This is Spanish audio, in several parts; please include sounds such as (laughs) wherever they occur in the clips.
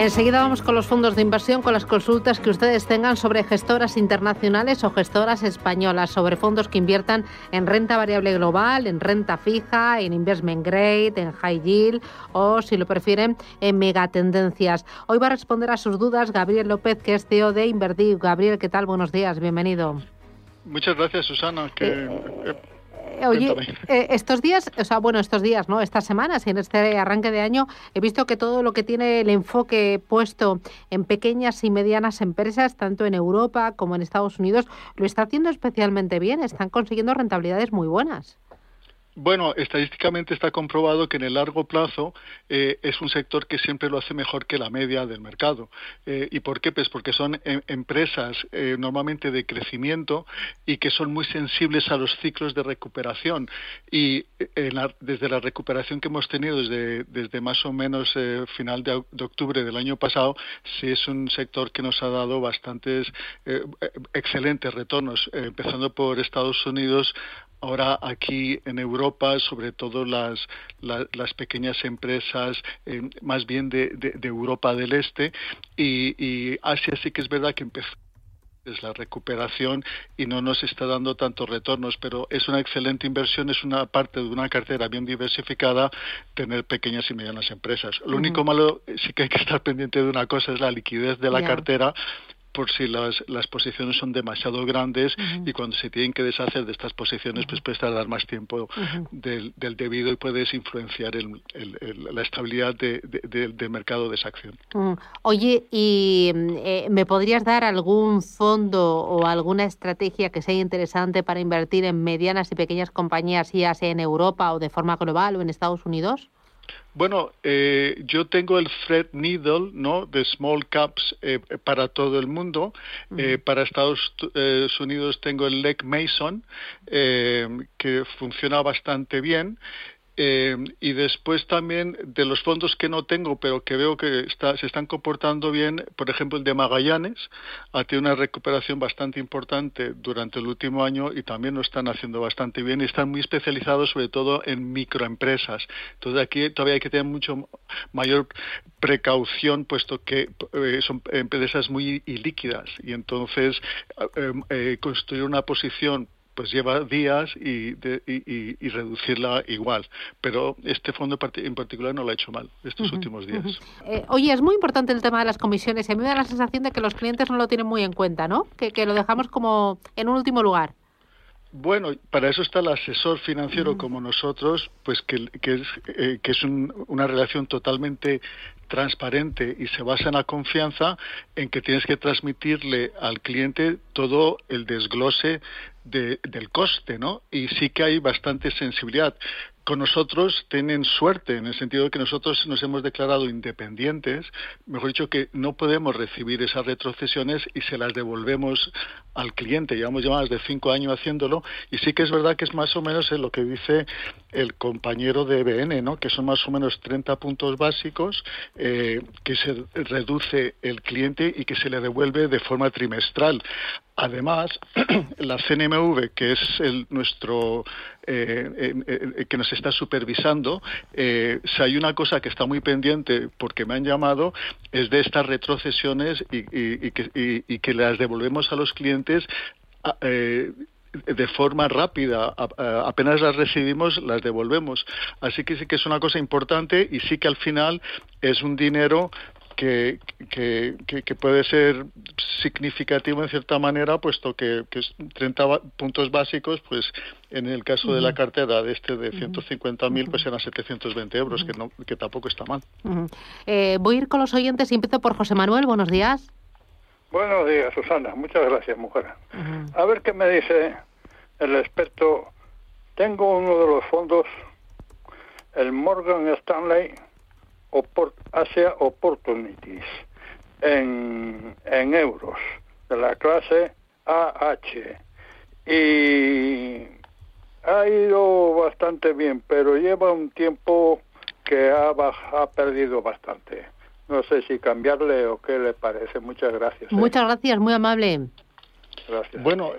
Enseguida vamos con los fondos de inversión, con las consultas que ustedes tengan sobre gestoras internacionales o gestoras españolas, sobre fondos que inviertan en renta variable global, en renta fija, en investment grade, en high yield o, si lo prefieren, en megatendencias. Hoy va a responder a sus dudas Gabriel López, que es CEO de Invertir. Gabriel, ¿qué tal? Buenos días, bienvenido. Muchas gracias, Susana. Que... Eh, Oye, eh, estos días, o sea, bueno, estos días, ¿no? Estas semanas y en este arranque de año he visto que todo lo que tiene el enfoque puesto en pequeñas y medianas empresas, tanto en Europa como en Estados Unidos, lo está haciendo especialmente bien. Están consiguiendo rentabilidades muy buenas. Bueno, estadísticamente está comprobado que en el largo plazo eh, es un sector que siempre lo hace mejor que la media del mercado. Eh, ¿Y por qué? Pues porque son em, empresas eh, normalmente de crecimiento y que son muy sensibles a los ciclos de recuperación. Y desde la recuperación que hemos tenido desde, desde más o menos final de, de, octubre del año pasado, sí es un sector que nos ha dado bastantes excelentes retornos, empezando por Estados Unidos Ahora aquí en Europa, sobre todo las, las, pequeñas empresas, eh, más bien de, Europa del Este, y, Asia sí que es verdad que empezó es la recuperación y no nos está dando tantos retornos, pero es una excelente inversión, es una parte de una cartera bien diversificada tener pequeñas y medianas empresas. Lo único malo sí que hay que estar pendiente de una cosa es la liquidez de la cartera por si las, las posiciones son demasiado grandes y cuando se tienen que deshacer de estas posiciones, pues puedes tardar más tiempo del, del, debido y puedes influenciar el, la estabilidad de, del mercado de esa acción. Mm. Oye, ¿y eh, me podrías dar algún fondo o alguna estrategia que sea interesante para invertir en medianas y pequeñas compañías, ya sea en Europa o de forma global o en Estados Unidos? Bueno, eh, yo tengo el Fred Needle, ¿no? De Small Caps eh, para todo el mundo. Eh, para Estados Unidos tengo el Leg Mason, que funciona bastante bien. Eh, y después también de los fondos que no tengo, pero que veo que se están comportando bien, por ejemplo el de Magallanes, ha tenido una recuperación bastante importante durante el último año y también lo están haciendo bastante bien y están muy especializados sobre todo en microempresas. Entonces aquí todavía hay que tener mucho mayor precaución puesto que eh, son empresas muy ilíquidas y entonces eh, construir una posición pues lleva días y, y, reducirla igual. Pero este fondo en particular no lo ha hecho mal estos últimos días. Eh, oye, es muy importante el tema de las comisiones y a mí me da la sensación de que los clientes no lo tienen muy en cuenta, ¿no? Que, que lo dejamos como en un último lugar. Bueno, para eso está el asesor financiero como nosotros, pues que, que es, eh, que es una relación totalmente transparente y se basa en la confianza en que tienes que transmitirle al cliente todo el desglose del coste, ¿no? Y sí que hay bastante sensibilidad con nosotros tienen suerte en el sentido de que nosotros nos hemos declarado independientes, mejor dicho que no podemos recibir esas retrocesiones y se las devolvemos al cliente. Llevamos ya más de cinco años haciéndolo y sí que es verdad que es más o menos lo que dice el compañero de BN, ¿no? que son más o menos 30 puntos básicos eh, que se reduce el cliente y que se le devuelve de forma trimestral. Además, (clears throat) la CNMV, que es el, nuestro eh, eh, que nos está supervisando, si hay una cosa que está muy pendiente porque me han llamado es de estas retrocesiones y, que, y que las devolvemos a los clientes de forma rápida, apenas las recibimos, las devolvemos. Así que sí que es una cosa importante y sí que al final es un dinero que, que, que, puede ser significativo en cierta manera, puesto que, que 30 puntos básicos, pues en el caso de la cartera de este de 150.000, pues eran 720 euros, que, no, que tampoco está mal. Eh, voy a ir con los oyentes y empiezo por José Manuel. Buenos días. Buenos días, Susana. Muchas gracias, mujer. A ver qué me dice el experto. Tengo uno de los fondos, el Morgan Stanley Asia Opportunities, en, en euros, de la clase AH. Y ha ido bastante bien, pero lleva un tiempo que ha, ha perdido bastante. No sé si cambiarle o qué le parece. Muchas gracias. ¿eh? Muchas gracias, muy amable. Gracias. Bueno,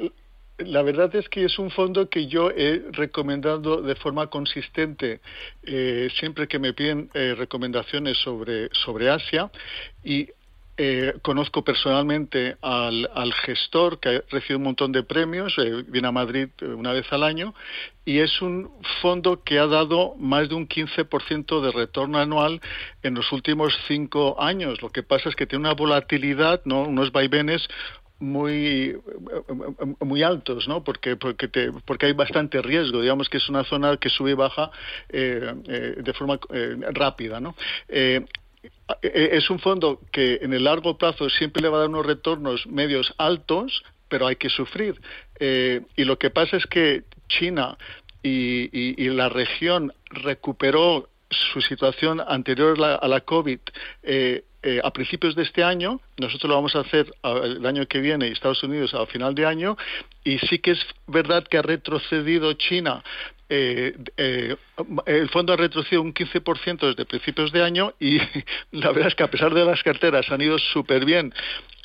la verdad es que es un fondo que yo he recomendado de forma consistente eh, siempre que me piden eh, recomendaciones sobre, sobre Asia y eh, conozco personalmente al, gestor que recibe un montón de premios, eh, viene a Madrid eh, una vez al año, y es un fondo que ha dado más de un 15% de retorno anual en los últimos cinco años. Lo que pasa es que tiene una volatilidad, ¿no? unos vaivenes muy muy altos, ¿no? Porque porque porque hay bastante riesgo, digamos que es una zona que sube y baja de forma rápida, ¿no? Eh, es un fondo que en el largo plazo siempre le va a dar unos retornos medios altos, pero hay que sufrir. Eh, y lo que pasa es que China y, la región recuperó su situación anterior a la COVID eh, a principios de este año, nosotros lo vamos a hacer el año que viene y Estados Unidos a final de año, y sí que es verdad que ha retrocedido China eh, eh, el fondo ha retrocedido un 15% desde principios de año y (laughs) la verdad es que a pesar de las carteras han ido súper bien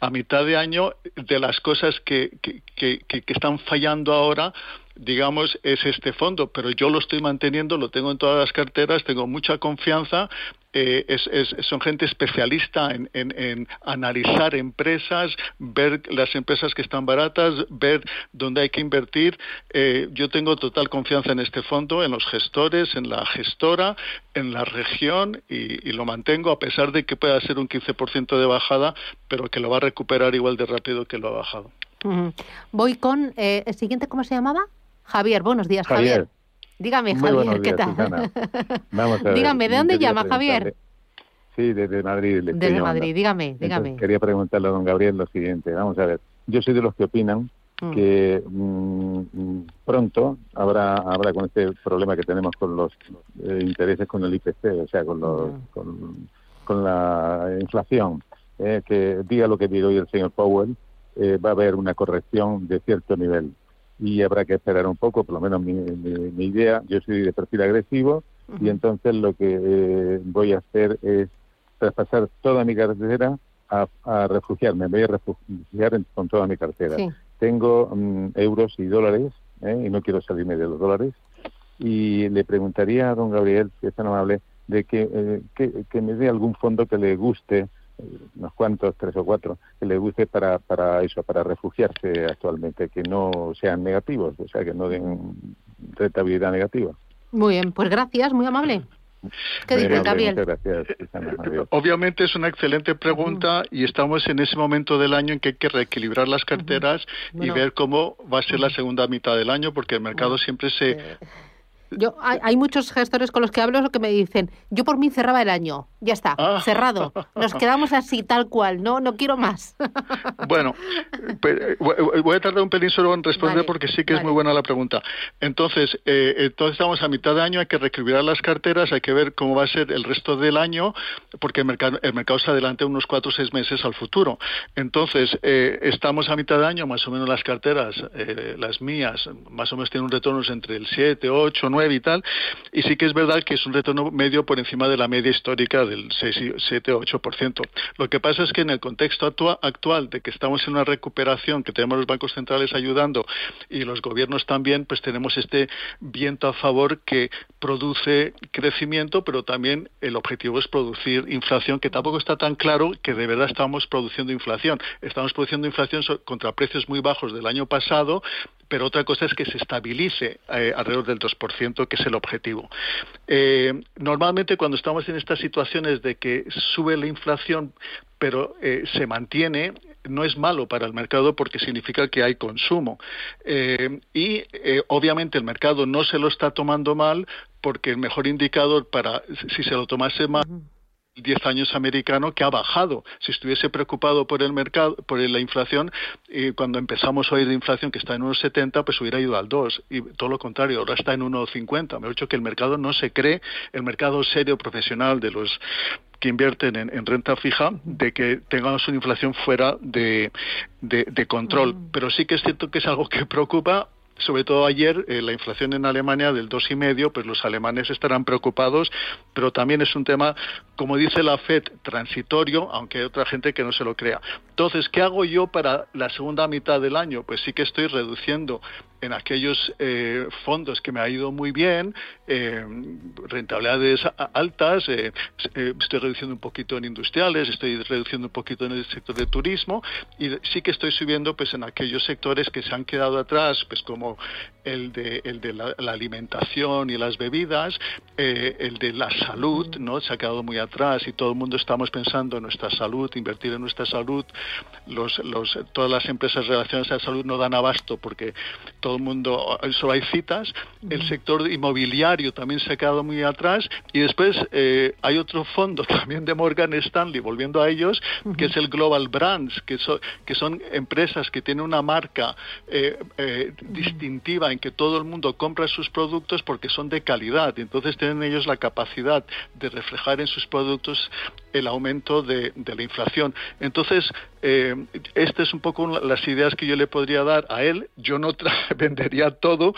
a mitad de año, de las cosas que, que, que, que están fallando ahora digamos, es este fondo, pero yo lo estoy manteniendo, lo tengo en todas las carteras, tengo mucha confianza eh, es, son gente especialista en, analizar empresas, ver las empresas que están baratas, ver dónde hay que invertir. Eh, yo tengo total confianza en este fondo, en los gestores, en la gestora, en la región y, lo mantengo a pesar de que pueda ser un 15% de bajada, pero que lo va a recuperar igual de rápido que lo ha bajado. Voy con eh, el siguiente, ¿cómo se llamaba? Javier, buenos días, Javier. Dígame, Javier, ¿qué tal? Vamos a (laughs) dígame, ¿de dónde llama, Javier? Sí, desde Madrid. Desde Madrid, dígame, dígame. quería preguntarle a don Gabriel lo siguiente. Vamos a ver, yo soy de los que opinan mm. que mm, pronto habrá habrá con este problema que tenemos con los eh, intereses con el IPC, o sea, con, los, con, la inflación, eh, que diga lo que diga hoy el señor Powell, eh, va a haber una corrección de cierto nivel y habrá que esperar un poco, por lo menos mi, mi, idea, yo soy de perfil agresivo y entonces lo que eh, voy a hacer es traspasar toda mi cartera a, refugiarme, me voy a refugiar con toda mi cartera. Tengo mm, euros y dólares ¿eh? y no quiero salirme de los dólares. Y le preguntaría a don Gabriel, si es tan amable, de que, eh, que, que me dé algún fondo que le guste unos cuantos, tres o cuatro, que le guste para, para eso, para refugiarse actualmente, que no sean negativos, o sea, que no den rentabilidad negativa. Muy bien, pues gracias, muy amable. ¿Qué dice Gabriel? Obviamente es una excelente pregunta y estamos en ese momento del año en que hay que reequilibrar las carteras y ver cómo va a ser la segunda mitad del año, porque el mercado siempre se yo, hay, muchos gestores con los que hablo que me dicen, yo por mí cerraba el año, ya está, ah. cerrado. Nos quedamos así, tal cual, no no quiero más. (laughs) Bueno, eh, voy a tardar un pelín solo en responder porque sí que es muy buena la pregunta. Entonces, eh, entonces estamos a mitad de año, hay que reequilibrar las carteras, hay que ver cómo va a ser el resto del año, porque el mercado, el mercado se adelanta unos cuatro o seis meses al futuro. Entonces, eh, estamos a mitad de año, más o menos las carteras, las mías, más o menos tienen un retorno entre el 7, 8, y tal, y sí que es verdad que es un retorno medio por encima de la media histórica del 6, 7 o 8%. Lo que pasa es que en el contexto actual de que estamos en una recuperación, que tenemos los bancos centrales ayudando y los gobiernos también, pues tenemos este viento a favor que produce crecimiento, pero también el objetivo es producir inflación, que tampoco está tan claro que de verdad estamos produciendo inflación. Estamos produciendo inflación contra precios muy bajos del año pasado, pero otra cosa es que se estabilice eh, alrededor del 2%, que es el objetivo. normalmente cuando estamos en estas situaciones de que sube la inflación, pero se mantiene, no es malo para el mercado porque significa que hay consumo. y obviamente el mercado no se lo está tomando mal porque el mejor indicador para si se lo tomase mal 10 años americano que ha bajado. Si estuviese preocupado por el mercado, por la inflación, y cuando empezamos a oír de inflación que está en 1,70, pues hubiera ido al 2. Y todo lo contrario, ahora está en 1,50. Me ha dicho que el mercado no se cree, el mercado serio profesional de los que invierten en, renta fija de que tengamos una inflación fuera de, de, control. Mm. Pero sí que es cierto que es algo que preocupa sobre todo ayer, eh, la inflación en Alemania del dos y medio, pues los alemanes estarán preocupados, pero también es un tema, como dice la Fed, transitorio, aunque hay otra gente que no se lo crea. Entonces, ¿qué hago yo para la segunda mitad del año? Pues sí que estoy reduciendo en aquellos eh, fondos que me ha ido muy bien, eh, rentabilidades altas, eh, estoy reduciendo un poquito en industriales, estoy reduciendo un poquito en el sector de turismo y sí que estoy subiendo pues en aquellos sectores que se han quedado atrás, pues como el de, el de la, alimentación y las bebidas, el de la salud, ¿no? Se ha quedado muy atrás y todo el mundo estamos pensando en nuestra salud, invertir en nuestra salud, todas las empresas relacionadas a la salud no dan abasto porque todo el mundo, solo hay citas, el sector inmobiliario también se ha quedado muy atrás y después eh, hay otro fondo (laughs) también de Morgan Stanley, volviendo a ellos, que es el Global Brands, que, que son empresas que tienen una marca eh, eh, distintiva en que todo el mundo compra sus productos porque son de calidad entonces tienen ellos la capacidad de reflejar en sus productos el aumento de, la inflación. Entonces, eh, estas es un poco las ideas que yo le podría dar a él. Yo no (laughs) vendería todo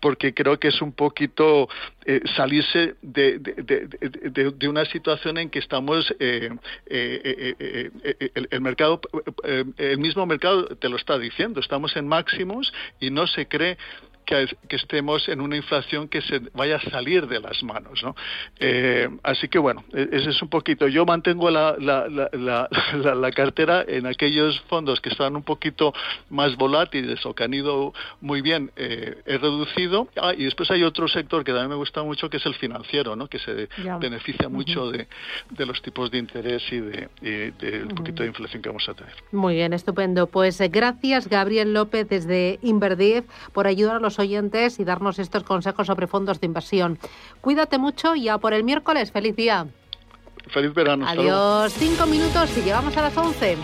porque creo que es un poquito eh, salirse de, de, una situación en que estamos, eh, eh, el, mercado, el mismo mercado te lo está diciendo, estamos en máximos y no se cree que, estemos en una inflación que se vaya a salir de las manos. ¿no? Eh, así que bueno, e, ese es un poquito. Yo mantengo (laughs) la, la, cartera en aquellos fondos que están un poquito más volátiles o que han ido muy bien, eh, he reducido. Ah, y después hay otro sector que también me gusta mucho, que es el financiero, ¿no? que se beneficia mucho de, los tipos de interés y de, un poquito de inflación que vamos a tener. Muy bien, estupendo. Pues eh, gracias, Gabriel López, desde Inverdiv, por ayudar a los oyentes y darnos estos consejos sobre fondos de inversión. Cuídate mucho y ya por el miércoles. Feliz día. Feliz verano. Adiós. Cinco minutos y llegamos a las once.